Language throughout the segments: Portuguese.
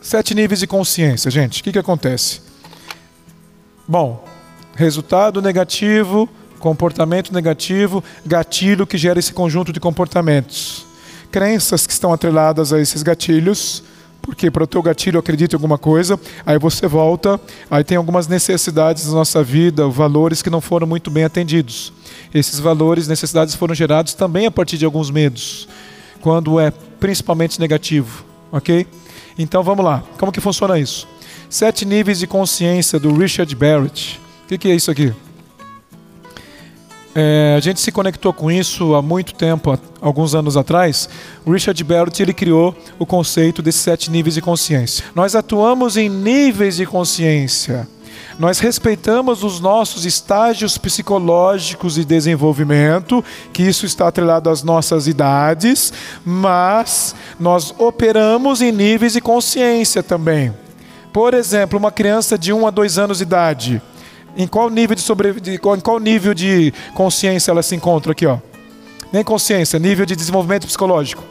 Sete níveis de consciência, gente. O que, que acontece? Bom, resultado negativo, comportamento negativo, gatilho que gera esse conjunto de comportamentos. Crenças que estão atreladas a esses gatilhos, porque para o teu gatilho acredita em alguma coisa, aí você volta, aí tem algumas necessidades da nossa vida, valores que não foram muito bem atendidos. Esses valores, necessidades foram gerados também a partir de alguns medos, quando é principalmente negativo, ok? Então vamos lá, como que funciona isso? Sete níveis de consciência do Richard Barrett. O que, que é isso aqui? É, a gente se conectou com isso há muito tempo, há alguns anos atrás. O Richard Barrett ele criou o conceito desses sete níveis de consciência. Nós atuamos em níveis de consciência. Nós respeitamos os nossos estágios psicológicos de desenvolvimento, que isso está atrelado às nossas idades, mas nós operamos em níveis de consciência também. Por exemplo, uma criança de 1 a 2 anos de idade em qual nível de, sobre, em qual nível de consciência ela se encontra aqui, ó? Nem consciência, nível de desenvolvimento psicológico.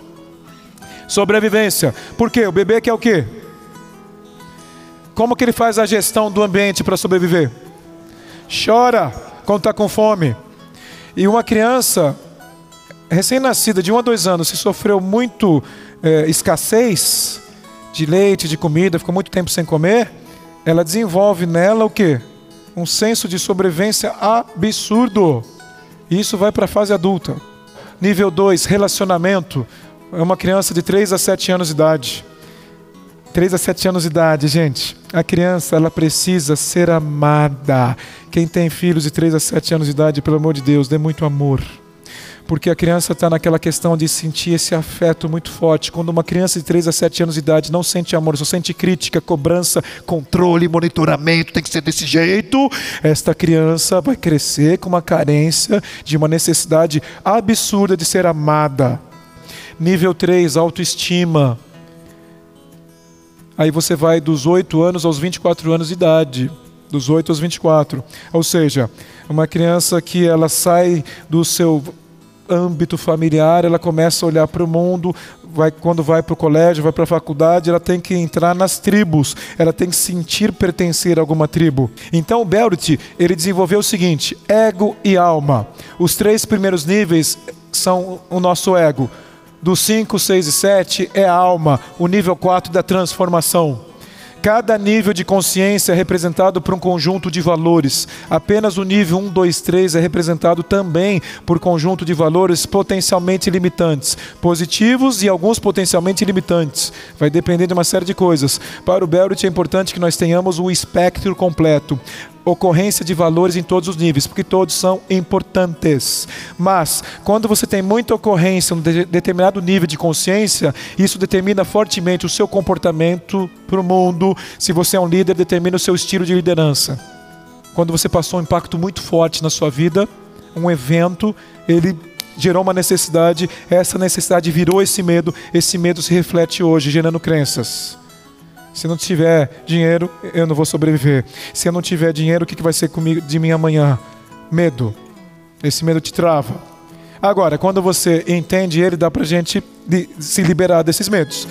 Sobrevivência. Por quê? O bebê quer o quê? Como que ele faz a gestão do ambiente para sobreviver? Chora quando está com fome. E uma criança recém-nascida de um a dois anos, se sofreu muito é, escassez de leite, de comida, ficou muito tempo sem comer, ela desenvolve nela o que? um senso de sobrevivência absurdo. E isso vai para a fase adulta. Nível 2, relacionamento. É uma criança de 3 a 7 anos de idade. 3 a 7 anos de idade, gente. A criança, ela precisa ser amada. Quem tem filhos de 3 a 7 anos de idade, pelo amor de Deus, dê muito amor porque a criança está naquela questão de sentir esse afeto muito forte. Quando uma criança de 3 a 7 anos de idade não sente amor, só sente crítica, cobrança, controle, monitoramento, tem que ser desse jeito, esta criança vai crescer com uma carência de uma necessidade absurda de ser amada. Nível 3, autoestima. Aí você vai dos 8 anos aos 24 anos de idade dos 8 aos 24. Ou seja, uma criança que ela sai do seu âmbito familiar, ela começa a olhar para o mundo, vai, quando vai para o colégio, vai para a faculdade, ela tem que entrar nas tribos, ela tem que sentir pertencer a alguma tribo. Então Belt, ele desenvolveu o seguinte, ego e alma. Os três primeiros níveis são o nosso ego. Do 5, 6 e 7 é a alma, o nível 4 da transformação. Cada nível de consciência é representado por um conjunto de valores. Apenas o nível 1, 2, 3 é representado também por conjunto de valores potencialmente limitantes, positivos e alguns potencialmente limitantes. Vai depender de uma série de coisas. Para o Belrit é importante que nós tenhamos o espectro completo ocorrência de valores em todos os níveis, porque todos são importantes. Mas, quando você tem muita ocorrência em um de determinado nível de consciência, isso determina fortemente o seu comportamento para o mundo. Se você é um líder, determina o seu estilo de liderança. Quando você passou um impacto muito forte na sua vida, um evento, ele gerou uma necessidade, essa necessidade virou esse medo, esse medo se reflete hoje, gerando crenças. Se não tiver dinheiro, eu não vou sobreviver. Se eu não tiver dinheiro, o que vai ser comigo de mim amanhã? Medo. Esse medo te trava. Agora, quando você entende ele, dá pra gente se liberar desses medos.